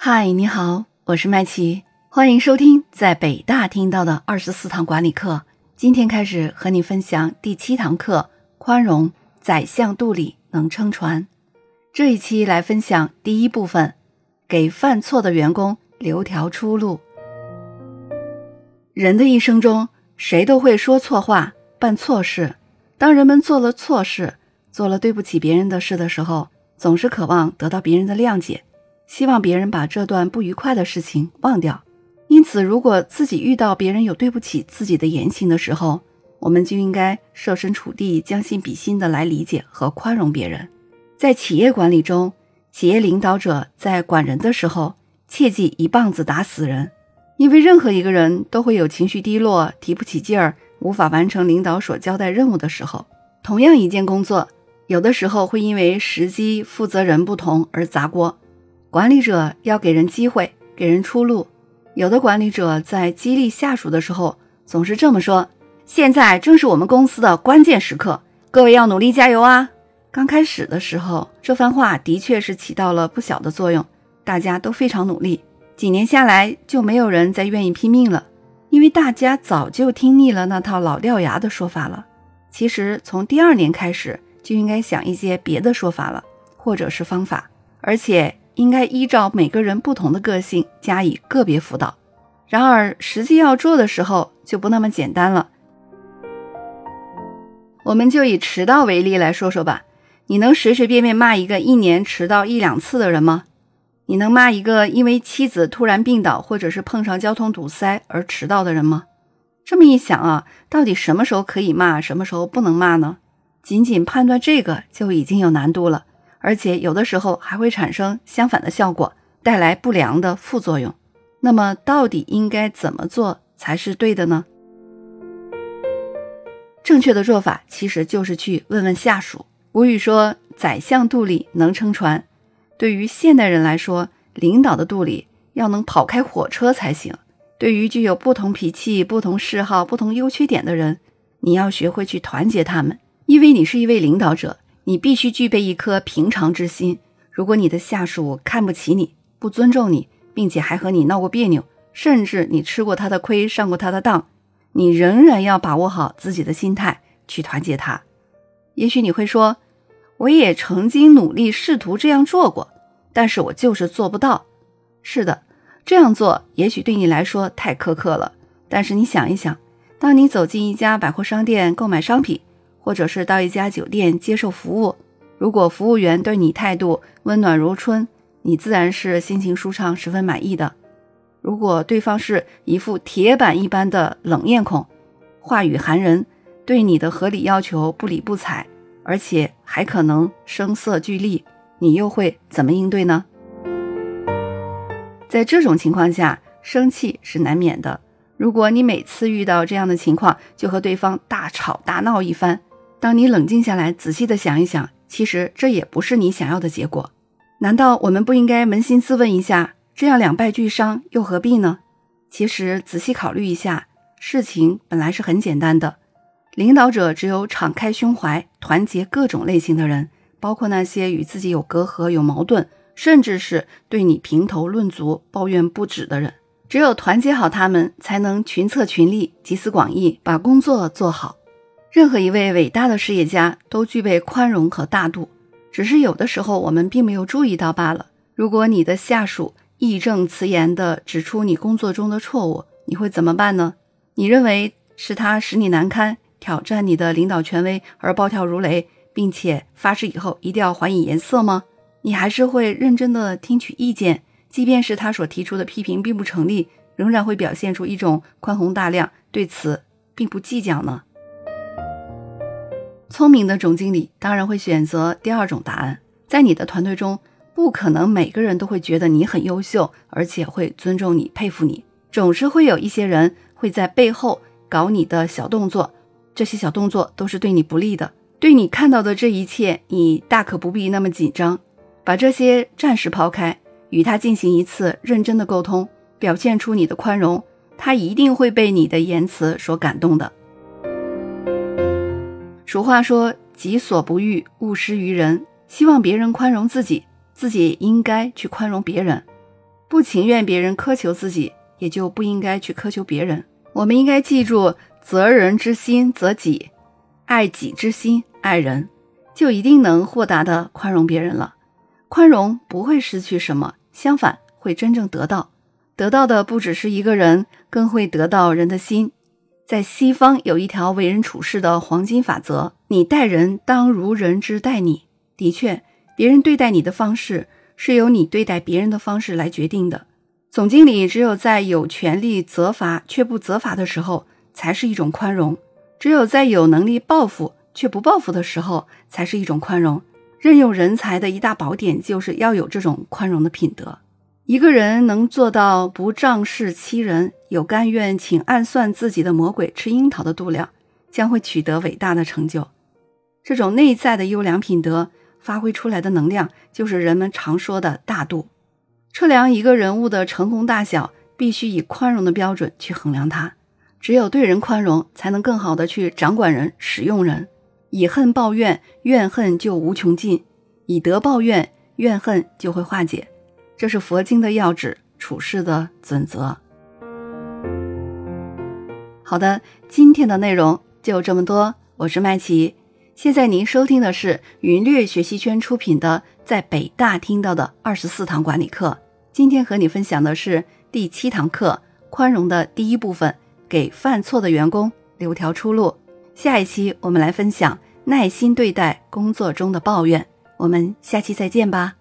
嗨，你好，我是麦琪，欢迎收听在北大听到的二十四堂管理课。今天开始和你分享第七堂课：宽容，宰相肚里能撑船。这一期来分享第一部分，给犯错的员工留条出路。人的一生中，谁都会说错话、办错事。当人们做了错事，做了对不起别人的事的时候，总是渴望得到别人的谅解。希望别人把这段不愉快的事情忘掉，因此，如果自己遇到别人有对不起自己的言行的时候，我们就应该设身处地、将心比心的来理解和宽容别人。在企业管理中，企业领导者在管人的时候，切忌一棒子打死人，因为任何一个人都会有情绪低落、提不起劲儿、无法完成领导所交代任务的时候。同样一件工作，有的时候会因为时机、负责人不同而砸锅。管理者要给人机会，给人出路。有的管理者在激励下属的时候，总是这么说：“现在正是我们公司的关键时刻，各位要努力加油啊！”刚开始的时候，这番话的确是起到了不小的作用，大家都非常努力。几年下来，就没有人再愿意拼命了，因为大家早就听腻了那套老掉牙的说法了。其实，从第二年开始，就应该想一些别的说法了，或者是方法，而且。应该依照每个人不同的个性加以个别辅导，然而实际要做的时候就不那么简单了。我们就以迟到为例来说说吧，你能随随便便骂一个一年迟到一两次的人吗？你能骂一个因为妻子突然病倒或者是碰上交通堵塞而迟到的人吗？这么一想啊，到底什么时候可以骂，什么时候不能骂呢？仅仅判断这个就已经有难度了。而且有的时候还会产生相反的效果，带来不良的副作用。那么，到底应该怎么做才是对的呢？正确的做法其实就是去问问下属。古语说：“宰相肚里能撑船。”对于现代人来说，领导的肚里要能跑开火车才行。对于具有不同脾气、不同嗜好、不同优缺点的人，你要学会去团结他们，因为你是一位领导者。你必须具备一颗平常之心。如果你的下属看不起你、不尊重你，并且还和你闹过别扭，甚至你吃过他的亏、上过他的当，你仍然要把握好自己的心态，去团结他。也许你会说，我也曾经努力试图这样做过，但是我就是做不到。是的，这样做也许对你来说太苛刻了。但是你想一想，当你走进一家百货商店购买商品，或者是到一家酒店接受服务，如果服务员对你态度温暖如春，你自然是心情舒畅、十分满意的。如果对方是一副铁板一般的冷面孔，话语寒人，对你的合理要求不理不睬，而且还可能声色俱厉，你又会怎么应对呢？在这种情况下，生气是难免的。如果你每次遇到这样的情况，就和对方大吵大闹一番。当你冷静下来，仔细的想一想，其实这也不是你想要的结果。难道我们不应该扪心自问一下，这样两败俱伤又何必呢？其实仔细考虑一下，事情本来是很简单的。领导者只有敞开胸怀，团结各种类型的人，包括那些与自己有隔阂、有矛盾，甚至是对你评头论足、抱怨不止的人。只有团结好他们，才能群策群力、集思广益，把工作做好。任何一位伟大的事业家都具备宽容和大度，只是有的时候我们并没有注意到罢了。如果你的下属义正辞严地指出你工作中的错误，你会怎么办呢？你认为是他使你难堪，挑战你的领导权威而暴跳如雷，并且发誓以后一定要还以颜色吗？你还是会认真地听取意见，即便是他所提出的批评并不成立，仍然会表现出一种宽宏大量，对此并不计较呢？聪明的总经理当然会选择第二种答案。在你的团队中，不可能每个人都会觉得你很优秀，而且会尊重你、佩服你。总是会有一些人会在背后搞你的小动作，这些小动作都是对你不利的。对你看到的这一切，你大可不必那么紧张，把这些暂时抛开，与他进行一次认真的沟通，表现出你的宽容，他一定会被你的言辞所感动的。俗话说：“己所不欲，勿施于人。”希望别人宽容自己，自己也应该去宽容别人。不情愿别人苛求自己，也就不应该去苛求别人。我们应该记住：责人之心责己，爱己之心爱人，就一定能豁达的宽容别人了。宽容不会失去什么，相反会真正得到。得到的不只是一个人，更会得到人的心。在西方有一条为人处事的黄金法则：你待人当如人之待你。的确，别人对待你的方式是由你对待别人的方式来决定的。总经理只有在有权利责罚却不责罚的时候，才是一种宽容；只有在有能力报复却不报复的时候，才是一种宽容。任用人才的一大宝典，就是要有这种宽容的品德。一个人能做到不仗势欺人，有甘愿请暗算自己的魔鬼吃樱桃的度量，将会取得伟大的成就。这种内在的优良品德发挥出来的能量，就是人们常说的大度。测量一个人物的成功大小，必须以宽容的标准去衡量他。只有对人宽容，才能更好的去掌管人、使用人。以恨报怨，怨恨就无穷尽；以德报怨，怨恨就会化解。这是佛经的要旨，处事的准则。好的，今天的内容就这么多。我是麦琪，现在您收听的是云略学习圈出品的《在北大听到的二十四堂管理课》。今天和你分享的是第七堂课——宽容的第一部分，给犯错的员工留条出路。下一期我们来分享耐心对待工作中的抱怨，我们下期再见吧。